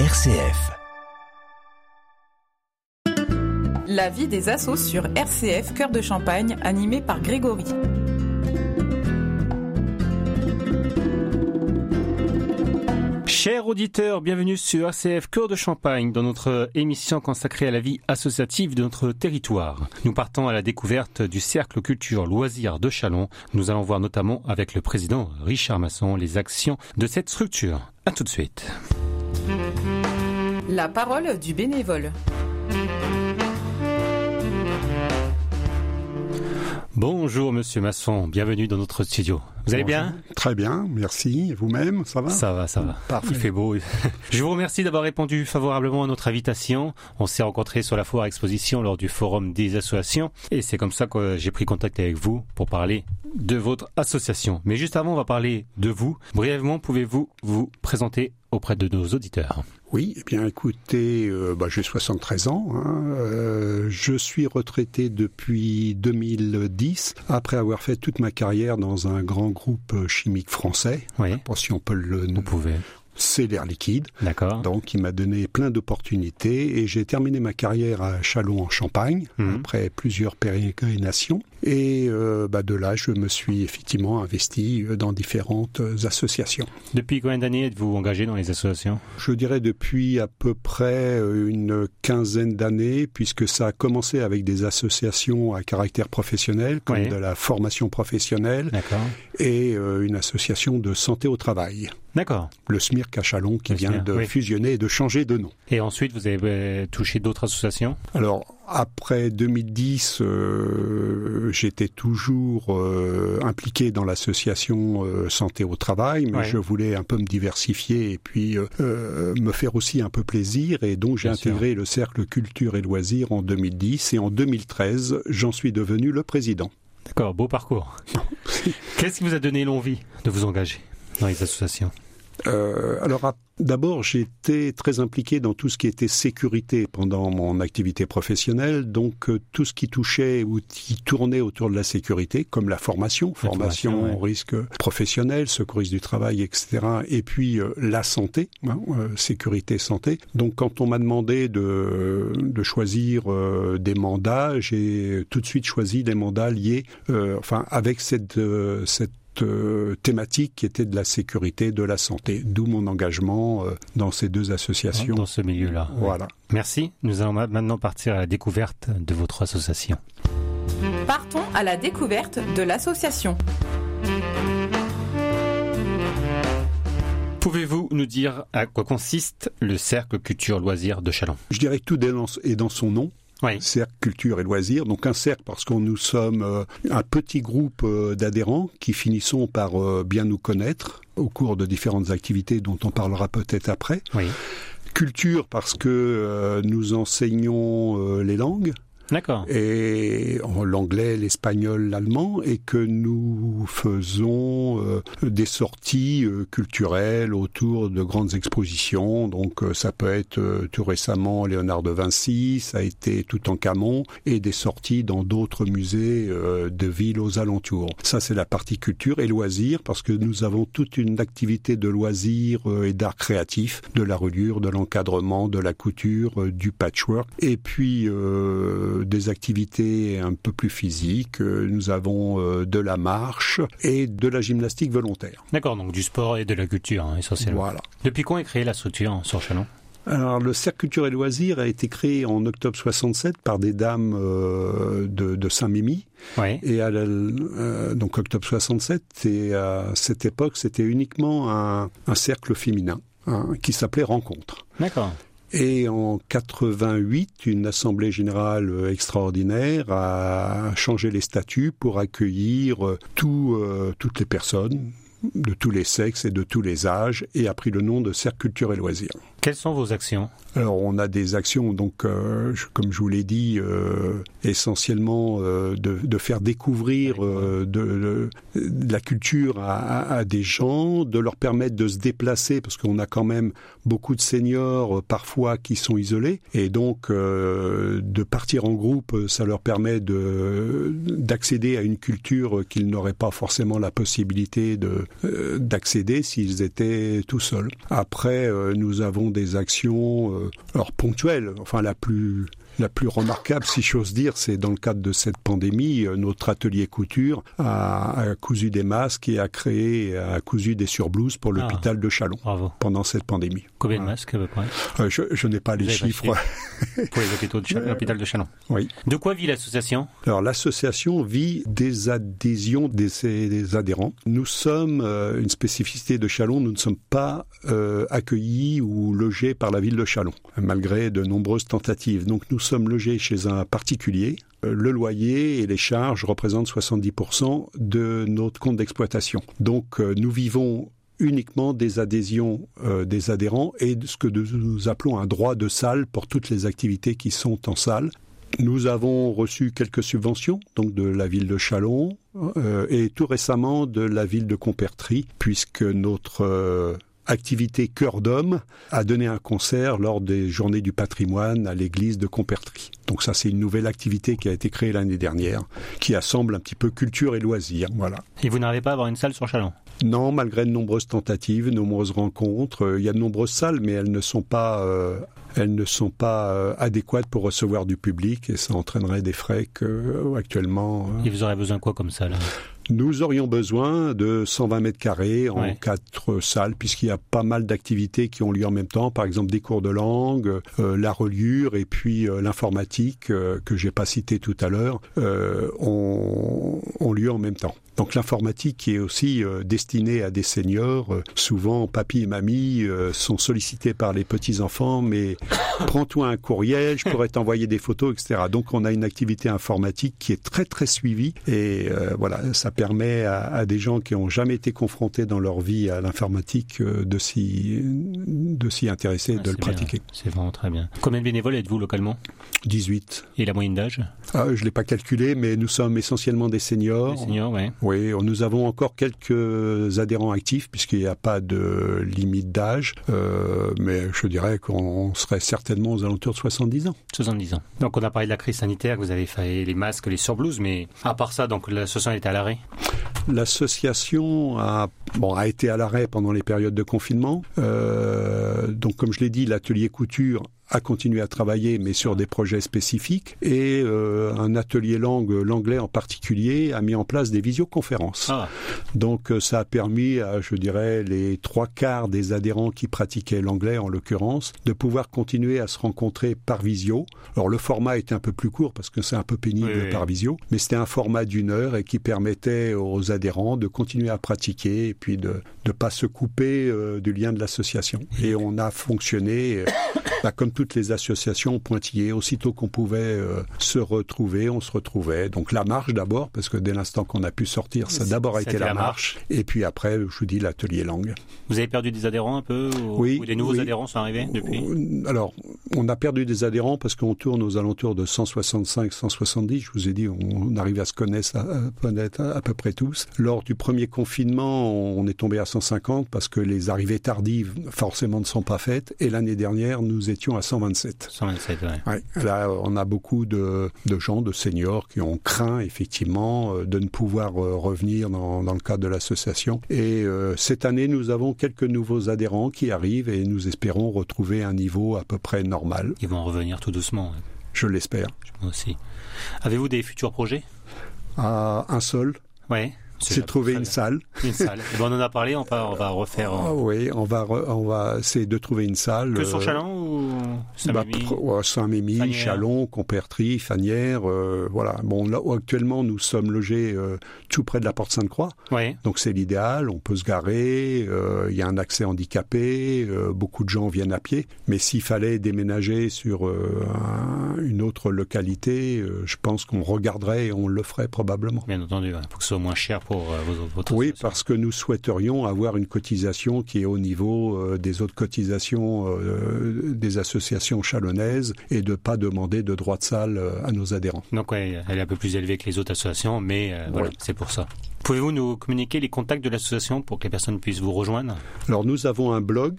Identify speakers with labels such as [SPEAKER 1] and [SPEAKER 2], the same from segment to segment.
[SPEAKER 1] RCF.
[SPEAKER 2] La vie des assos sur RCF Cœur de Champagne, animé par Grégory.
[SPEAKER 3] Chers auditeurs, bienvenue sur RCF Cœur de Champagne dans notre émission consacrée à la vie associative de notre territoire. Nous partons à la découverte du Cercle Culture Loisirs de Chalon. Nous allons voir notamment avec le président Richard Masson les actions de cette structure. A tout de suite.
[SPEAKER 2] La parole du bénévole.
[SPEAKER 3] Bonjour Monsieur Masson, bienvenue dans notre studio. Vous allez bien?
[SPEAKER 4] Très bien, merci. Et Vous-même, ça va?
[SPEAKER 3] Ça va, ça va.
[SPEAKER 4] Parfait.
[SPEAKER 3] Il fait beau. Je vous remercie d'avoir répondu favorablement à notre invitation. On s'est rencontrés sur la foire exposition lors du forum des associations et c'est comme ça que j'ai pris contact avec vous pour parler de votre association. Mais juste avant, on va parler de vous. Brièvement, pouvez-vous vous présenter auprès de nos auditeurs?
[SPEAKER 4] Oui, eh bien écoutez, euh, bah, j'ai 73 ans. hein, euh, je suis retraité depuis 2010, après avoir fait toute ma carrière dans un grand groupe chimique français.
[SPEAKER 3] Oui,
[SPEAKER 4] Pour si on peut le
[SPEAKER 3] vous pouvez.
[SPEAKER 4] c'est l'air liquide.
[SPEAKER 3] D'accord.
[SPEAKER 4] Donc, il m'a donné plein d'opportunités et j'ai terminé ma carrière à Châlons en Champagne
[SPEAKER 3] Mhm.
[SPEAKER 4] après plusieurs pérégrinations. Et euh, bah, de là, je me suis effectivement investi euh, dans différentes euh, associations.
[SPEAKER 3] Depuis combien d'années êtes-vous engagé dans les associations?
[SPEAKER 4] Je dirais depuis à peu près une quinzaine d'années, puisque ça a commencé avec des associations à caractère professionnel, comme
[SPEAKER 3] Oui.
[SPEAKER 4] de la formation professionnelle,
[SPEAKER 3] D'accord.
[SPEAKER 4] et euh, une association de santé au travail,
[SPEAKER 3] D'accord.
[SPEAKER 4] le SMIRC à Chalon, qui
[SPEAKER 3] Le
[SPEAKER 4] vient de
[SPEAKER 3] oui.
[SPEAKER 4] fusionner et de changer de nom.
[SPEAKER 3] Et ensuite, vous avez touché d'autres associations?
[SPEAKER 4] Alors, après 2010, euh, j'étais toujours euh, impliqué dans l'association euh, Santé au Travail, mais
[SPEAKER 3] Ouais.
[SPEAKER 4] je voulais un peu me diversifier et puis me faire aussi un peu plaisir. Et donc, j'ai
[SPEAKER 3] sûr.
[SPEAKER 4] intégré le Cercle Culture et Loisirs en 2010. Et en 2013, j'en suis devenu le président.
[SPEAKER 3] D'accord, beau parcours. Qu'est-ce qui vous a donné l'envie de vous engager dans les associations?
[SPEAKER 4] Euh, alors, d'abord, j'étais très impliqué dans tout ce qui était sécurité pendant mon activité professionnelle, donc euh, tout ce qui touchait ou qui tournait autour de la sécurité, comme la formation, formation,
[SPEAKER 3] formation,
[SPEAKER 4] au risque professionnel, secouriste du travail, etc. Et puis euh, la santé, hein, euh, sécurité, santé. Donc, quand on m'a demandé de, de choisir des mandats, j'ai tout de suite choisi des mandats liés, euh, enfin, avec cette, cette euh, thématique qui était de la sécurité, de la santé, d'où mon engagement euh, dans ces deux associations.
[SPEAKER 3] dans ce milieu-là
[SPEAKER 4] Voilà.
[SPEAKER 3] Merci. Nous allons ma- maintenant partir à la découverte de votre association.
[SPEAKER 2] Partons à la découverte de l'association.
[SPEAKER 3] Pouvez-vous nous dire à quoi consiste le Cercle Culture Loisirs de Chalon
[SPEAKER 4] Je dirais que tout est dans son nom.
[SPEAKER 3] Oui.
[SPEAKER 4] Cercle Culture et Loisirs. Donc un cercle parce que nous sommes euh, un petit groupe euh, d'adhérents qui finissons par euh, bien nous connaître au cours de différentes activités dont on parlera peut-être après.
[SPEAKER 3] Oui.
[SPEAKER 4] Culture parce que nous enseignons les langues.
[SPEAKER 3] D'accord.
[SPEAKER 4] et l'anglais, l'espagnol, l'allemand, et que nous faisons euh, des sorties euh, culturelles autour de grandes expositions. Donc euh, ça peut être tout récemment Léonard de Vinci, ça a été tout en Camon, et des sorties dans d'autres musées de villes aux alentours. Ça c'est la partie culture et loisirs, parce que nous avons toute une activité de loisirs et d'art créatif, de la reliure, de l'encadrement, de la couture, du patchwork, et puis des activités un peu plus physiques. Euh, Nous avons euh, de la marche et de la gymnastique volontaire.
[SPEAKER 3] D'accord, donc du sport et de la culture, hein, essentiellement.
[SPEAKER 4] Voilà.
[SPEAKER 3] Depuis quand est créée la structure sur Chalon?
[SPEAKER 4] Alors, le Cercle Culture et Loisirs a été créé en octobre 67 par des dames euh, de, de Saint-Mimi.
[SPEAKER 3] Oui.
[SPEAKER 4] Et à la- euh, donc octobre 67, et à cette époque, c'était uniquement un, un cercle féminin hein, qui s'appelait Rencontre.
[SPEAKER 3] D'accord.
[SPEAKER 4] Et en 88, une assemblée générale euh, extraordinaire a changé les statuts pour accueillir euh, euh, toutes les personnes de tous les sexes et de tous les âges et a pris le nom de Cercle Culture et Loisirs.
[SPEAKER 3] Quelles sont vos actions?
[SPEAKER 4] Alors on a des actions, donc euh, comme je vous l'ai dit, euh, essentiellement euh, de, faire découvrir de, la culture à, à- des gens, de leur permettre de se déplacer, parce qu'on a quand même beaucoup de seniors parfois qui sont isolés, et donc de partir en groupe, ça leur permet de d'accéder à une culture qu'ils n'auraient pas forcément la possibilité de d'accéder s'ils étaient tout seuls. Après, nous avons des actions, alors ponctuelles, enfin la plus la plus remarquable, si j'ose dire, c'est dans le cadre de cette pandémie, euh, notre atelier couture a, cousu des masques et a créé, a cousu des surblouses pour ah. l'hôpital de Chalon pendant cette pandémie.
[SPEAKER 3] Combien de masques à peu près?
[SPEAKER 4] Euh, Je, n'ai pas les chiffres.
[SPEAKER 3] pour les hôpitaux de l'hôpital de Chalon.
[SPEAKER 4] Oui.
[SPEAKER 3] De quoi vit l'association?
[SPEAKER 4] Alors l'association vit des adhésions des, adhérents. Nous sommes euh, une spécificité de Chalon, nous ne sommes pas accueillis ou logés par la ville de Chalon, malgré de nombreuses tentatives. Donc nous sommes logés chez un particulier, euh, le loyer et les charges représentent 70% de notre compte d'exploitation. Donc euh, nous vivons uniquement des adhésions euh, des adhérents et ce que nous appelons un droit de salle pour toutes les activités qui sont en salle. Nous avons reçu quelques subventions, donc de la ville de Chalon et tout récemment de la ville de Compertry, puisque notre activité Cœur d'homme a donné un concert lors des Journées du patrimoine à l'église de Compertry. Donc ça, c'est une nouvelle activité qui a été créée l'année dernière, qui assemble un petit peu culture et loisirs. Voilà.
[SPEAKER 3] Et vous n'arrivez pas à avoir une salle sur Chalon?
[SPEAKER 4] Non, malgré de nombreuses tentatives, de nombreuses rencontres. Euh, il y a de nombreuses salles, mais elles ne sont pas euh, elles ne sont pas euh, adéquates pour recevoir du public et ça entraînerait des frais que actuellement.
[SPEAKER 3] Et vous aurez besoin de quoi comme salle?
[SPEAKER 4] Nous aurions besoin de 120 mètres carrés en quatre salles, puisqu'il y a pas mal d'activités qui ont lieu en même temps. Par exemple, des cours de langue, euh, la reliure et puis euh, l'informatique euh, que j'ai pas cité tout à l'heure ont, ont lieu en même temps. Donc l'informatique qui est aussi euh, destinée à des seniors, euh, souvent papy et mamie euh, sont sollicités par les petits-enfants, mais prends-toi un courriel, je pourrais t'envoyer des photos, etc. Donc on a une activité informatique qui est très très suivie et voilà, ça permet à, des gens qui n'ont jamais été confrontés dans leur vie à l'informatique de s'y de s'y intéresser, ah, de le pratiquer.
[SPEAKER 3] C'est vraiment très bien. Combien de bénévoles êtes-vous localement?
[SPEAKER 4] 18.
[SPEAKER 3] Et la moyenne d'âge?
[SPEAKER 4] Ah, Je l'ai pas calculé, mais nous sommes essentiellement des seniors.
[SPEAKER 3] Des seniors, ouais.
[SPEAKER 4] Oui, nous avons encore quelques adhérents actifs puisqu'il n'y a pas de limite d'âge, euh, mais je dirais qu'on serait certainement aux alentours de 70 ans.
[SPEAKER 3] 70 ans. Donc on a parlé de la crise sanitaire, vous avez fait les masques, les surblouses, mais à part ça, donc l'association est à l'arrêt
[SPEAKER 4] L'association a, bon, a été à l'arrêt pendant les périodes de confinement. Euh, donc comme je l'ai dit, l'atelier couture a continué à travailler, mais sur des projets spécifiques. Et euh, un atelier langue, l'anglais en particulier, a mis en place des visioconférences. Ah. Donc euh, ça a permis à, je dirais, les trois quarts des adhérents qui pratiquaient l'anglais, en l'occurrence, de pouvoir continuer à se rencontrer par visio. Alors le format était un peu plus court parce que c'est un peu pénible par visio, mais c'était un format d'une heure et qui permettait aux adhérents de continuer à pratiquer et puis de ne pas se couper euh, du lien de l'association. Et on a fonctionné bah, comme toutes les associations pointillées. Aussitôt qu'on pouvait euh, se retrouver, on se retrouvait. Donc la marche d'abord, parce que dès l'instant qu'on a pu sortir, ça a d'abord été la, marche. Et puis après, je vous dis l'atelier langue.
[SPEAKER 3] Vous avez perdu des adhérents un peu ou,
[SPEAKER 4] Oui.
[SPEAKER 3] des nouveaux adhérents sont arrivés depuis?
[SPEAKER 4] Alors, on a perdu des adhérents parce qu'on tourne aux alentours de 165, 170. Je vous ai dit, on, arrive à se connaître à, à, peu près tous. Lors du premier confinement, on est tombé à 150 parce que les arrivées tardives, forcément, ne sont pas faites. Et l'année dernière, nous étions à 127.
[SPEAKER 3] 127,
[SPEAKER 4] ouais. Là, on a beaucoup de, gens, de seniors qui ont craint effectivement euh, de ne pouvoir euh, revenir dans, le cadre de l'association. Et euh, cette année, nous avons quelques nouveaux adhérents qui arrivent et nous espérons retrouver un niveau à peu près normal.
[SPEAKER 3] Ils vont revenir tout doucement.
[SPEAKER 4] Je l'espère.
[SPEAKER 3] Moi aussi. Avez-vous des futurs projets?
[SPEAKER 4] Ah, Un seul?
[SPEAKER 3] Ouais.
[SPEAKER 4] C'est trouver une salle.
[SPEAKER 3] Une salle. Ben, on en a parlé, on va, on va refaire.
[SPEAKER 4] Ah, oui, on va, on va, c'est de trouver une salle.
[SPEAKER 3] Que sur Chalon ou Saint-Mémy
[SPEAKER 4] bah, Saint-Mémy, Chalon, Compertry, Fanière, euh, voilà. Bon, là, actuellement, nous sommes logés euh, tout près de la Porte Sainte-Croix.
[SPEAKER 3] Oui.
[SPEAKER 4] Donc c'est l'idéal. On peut se garer. Euh, il y a un accès handicapé. beaucoup de gens viennent à pied. Mais s'il fallait déménager sur une autre localité, je pense qu'on regarderait et on le ferait probablement.
[SPEAKER 3] Bien entendu. Il faut que ce soit moins cher pour euh,
[SPEAKER 4] Oui, parce que nous souhaiterions avoir une cotisation qui est au niveau euh, des autres cotisations euh, des associations chalonnaises et de ne pas demander de droit de salle à nos adhérents.
[SPEAKER 3] Donc oui, elle est un peu plus élevée que les autres associations, mais voilà, c'est pour ça. Pouvez-vous nous communiquer les contacts de l'association pour que les personnes puissent vous rejoindre?
[SPEAKER 4] Alors nous avons un blog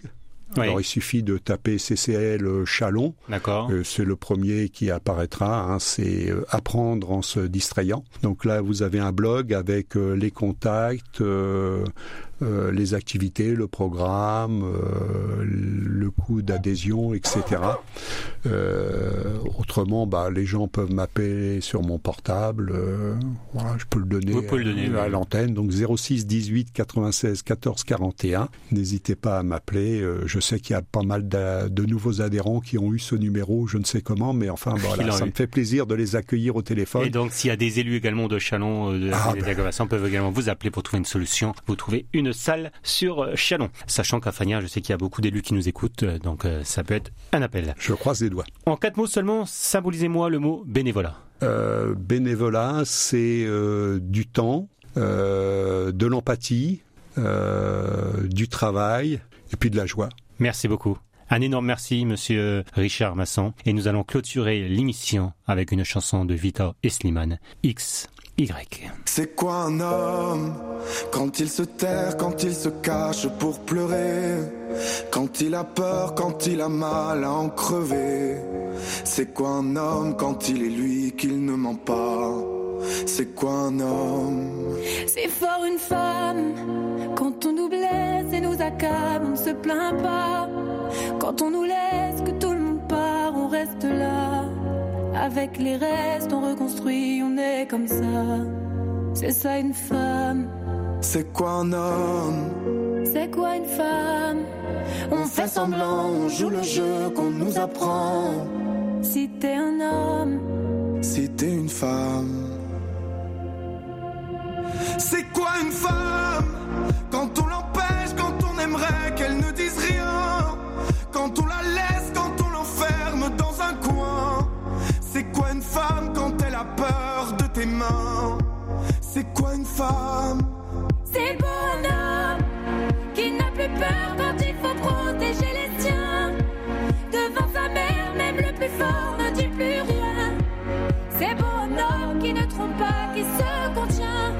[SPEAKER 4] alors il suffit de taper CCL euh, Chalon.
[SPEAKER 3] D'accord.
[SPEAKER 4] Euh, c'est le premier qui apparaîtra. Hein, c'est euh, apprendre en se distrayant. Donc là, vous avez un blog avec les contacts, les activités, le programme, le beaucoup d'adhésions, etc. Euh, autrement, bah, les gens peuvent m'appeler sur mon portable. Euh, voilà, je peux le donner,
[SPEAKER 3] le donner
[SPEAKER 4] à, l'antenne. Donc 06 18 96 14 41. N'hésitez pas à m'appeler. Euh, je sais qu'il y a pas mal de, nouveaux adhérents qui ont eu ce numéro. Je ne sais comment, mais enfin voilà, ça me fait plaisir de les accueillir au téléphone.
[SPEAKER 3] Et donc s'il y a des élus également de Chalon, de ah, des ben. peuvent également vous appeler pour trouver une solution. Vous trouvez une salle sur Chalon. Sachant qu'à Fania, je sais qu'il y a beaucoup d'élus qui nous écoutent, donc ça peut être un appel.
[SPEAKER 4] Je croise les doigts.
[SPEAKER 3] En quatre mots seulement, symbolisez-moi le mot bénévolat.
[SPEAKER 4] Euh, bénévolat, c'est euh, du temps, euh, de l'empathie, du travail et puis de la joie.
[SPEAKER 3] Merci beaucoup. Un énorme merci, monsieur Richard Masson. Et nous allons clôturer l'émission avec une chanson de Victor Esliman, X. Y.
[SPEAKER 1] C'est quoi un homme quand il se terre, quand il se cache pour pleurer, quand il a peur, quand il a mal à en crever? C'est quoi un homme quand il est lui qu'il ne ment pas? C'est quoi un homme?
[SPEAKER 5] C'est fort une femme quand on nous blesse et nous accable, on ne se plaint pas. Quand on nous laisse, que tout le monde part, on reste là. Avec les restes, on reconstruit, on est comme ça. C'est ça une femme.
[SPEAKER 1] C'est quoi un homme?
[SPEAKER 5] C'est quoi une femme?
[SPEAKER 1] On fait semblant, on joue le jeu qu'on nous apprend.
[SPEAKER 5] Si t'es un homme,
[SPEAKER 1] si t'es une femme. C'est quoi une femme? Peur de tes mains C'est quoi une femme?
[SPEAKER 5] C'est le bonhomme qui n'a plus peur quand il faut protéger les siens. Devant sa mère, même le plus fort ne dit plus rien. C'est bonhomme qui ne trompe pas, qui se contient.